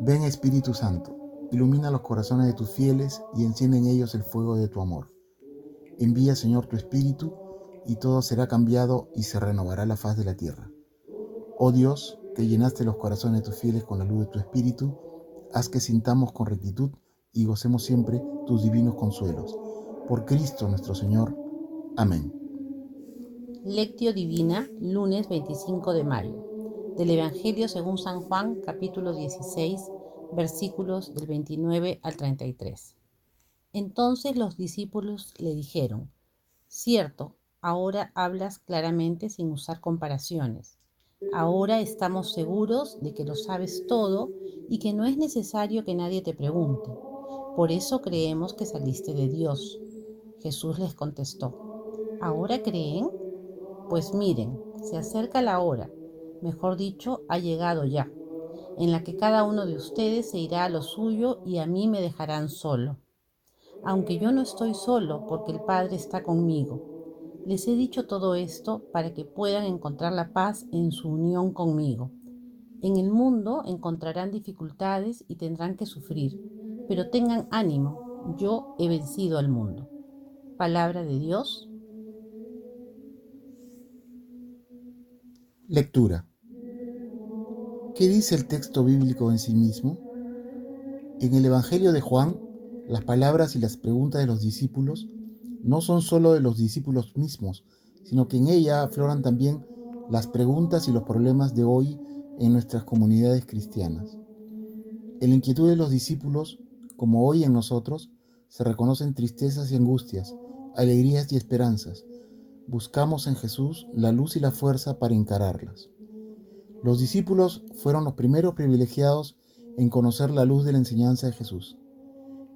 Ven Espíritu Santo, ilumina los corazones de tus fieles y enciende en ellos el fuego de tu amor. Envía Señor tu Espíritu y todo será cambiado y se renovará la faz de la tierra. Oh Dios, que llenaste los corazones de tus fieles con la luz de tu Espíritu, haz que sintamos con rectitud y gocemos siempre tus divinos consuelos. Por Cristo nuestro Señor. Amén. Lectio Divina, lunes 25 de mayo, del Evangelio según San Juan, capítulo 16, versículos del 29 al 33. Entonces los discípulos le dijeron, Cierto, ahora hablas claramente sin usar comparaciones. Ahora estamos seguros de que lo sabes todo y que no es necesario que nadie te pregunte. Por eso creemos que saliste de Dios. Jesús les contestó, ¿ahora creen? Pues miren, se acerca la hora, mejor dicho, ha llegado ya, en la que cada uno de ustedes se irá a lo suyo y a mí me dejarán solo. Aunque yo no estoy solo porque el Padre está conmigo les he dicho todo esto para que puedan encontrar la paz en su unión conmigo. En el mundo encontrarán dificultades y tendrán que sufrir, pero tengan ánimo, yo he vencido al mundo. Palabra de Dios. Lectura. ¿Qué dice el texto bíblico en sí mismo? En el Evangelio de Juan, las palabras y las preguntas de los discípulos no son solo de los discípulos mismos, sino que en ella afloran también las preguntas y los problemas de hoy en nuestras comunidades cristianas. En la inquietud de los discípulos, como hoy en nosotros, se reconocen tristezas y angustias, alegrías y esperanzas. Buscamos en Jesús la luz y la fuerza para encararlas. Los discípulos fueron los primeros privilegiados en conocer la luz de la enseñanza de Jesús.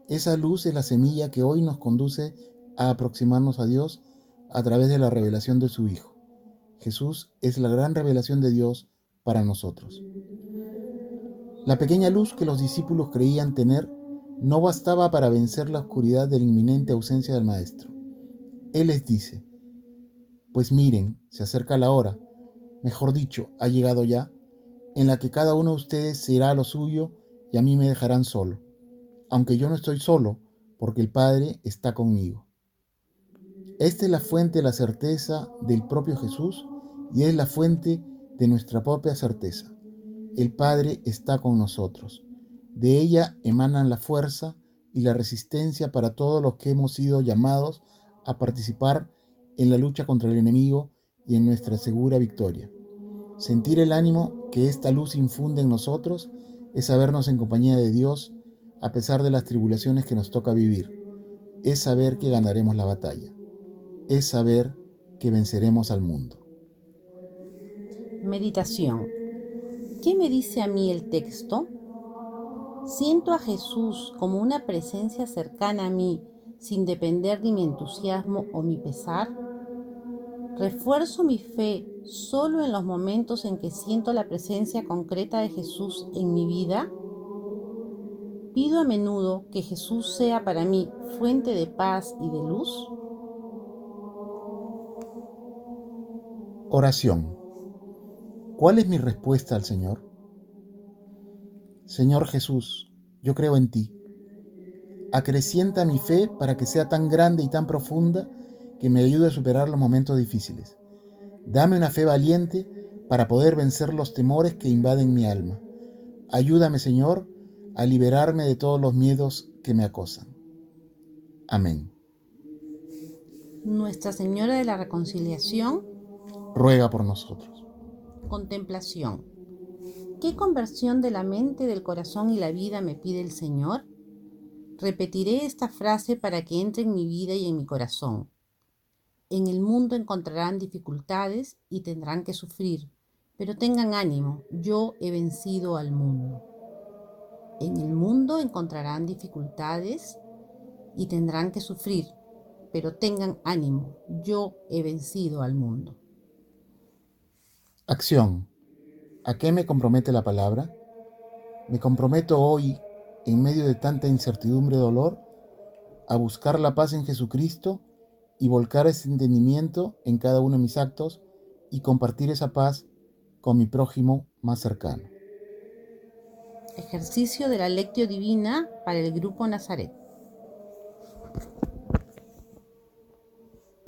Esa luz es la semilla que hoy nos conduce a aproximarnos a Dios a través de la revelación de su Hijo. Jesús es la gran revelación de Dios para nosotros. La pequeña luz que los discípulos creían tener no bastaba para vencer la oscuridad de la inminente ausencia del Maestro. Él les dice, pues miren, se acerca la hora, mejor dicho, ha llegado ya, en la que cada uno de ustedes se irá lo suyo y a mí me dejarán solo, aunque yo no estoy solo, porque el Padre está conmigo. Esta es la fuente de la certeza del propio Jesús y es la fuente de nuestra propia certeza. El Padre está con nosotros. De ella emanan la fuerza y la resistencia para todos los que hemos sido llamados a participar en la lucha contra el enemigo y en nuestra segura victoria. Sentir el ánimo que esta luz infunde en nosotros es sabernos en compañía de Dios a pesar de las tribulaciones que nos toca vivir. Es saber que ganaremos la batalla es saber que venceremos al mundo. Meditación. ¿Qué me dice a mí el texto? Siento a Jesús como una presencia cercana a mí sin depender de mi entusiasmo o mi pesar. ¿Refuerzo mi fe solo en los momentos en que siento la presencia concreta de Jesús en mi vida? ¿Pido a menudo que Jesús sea para mí fuente de paz y de luz? Oración. ¿Cuál es mi respuesta al Señor? Señor Jesús, yo creo en ti. Acrecienta mi fe para que sea tan grande y tan profunda que me ayude a superar los momentos difíciles. Dame una fe valiente para poder vencer los temores que invaden mi alma. Ayúdame, Señor, a liberarme de todos los miedos que me acosan. Amén. Nuestra Señora de la Reconciliación ruega por nosotros. Contemplación. ¿Qué conversión de la mente, del corazón y la vida me pide el Señor? Repetiré esta frase para que entre en mi vida y en mi corazón. En el mundo encontrarán dificultades y tendrán que sufrir, pero tengan ánimo, yo he vencido al mundo. En el mundo encontrarán dificultades y tendrán que sufrir, pero tengan ánimo, yo he vencido al mundo. Acción. ¿A qué me compromete la palabra? Me comprometo hoy, en medio de tanta incertidumbre y dolor, a buscar la paz en Jesucristo y volcar ese entendimiento en cada uno de mis actos y compartir esa paz con mi prójimo más cercano. Ejercicio de la lectio divina para el grupo Nazaret.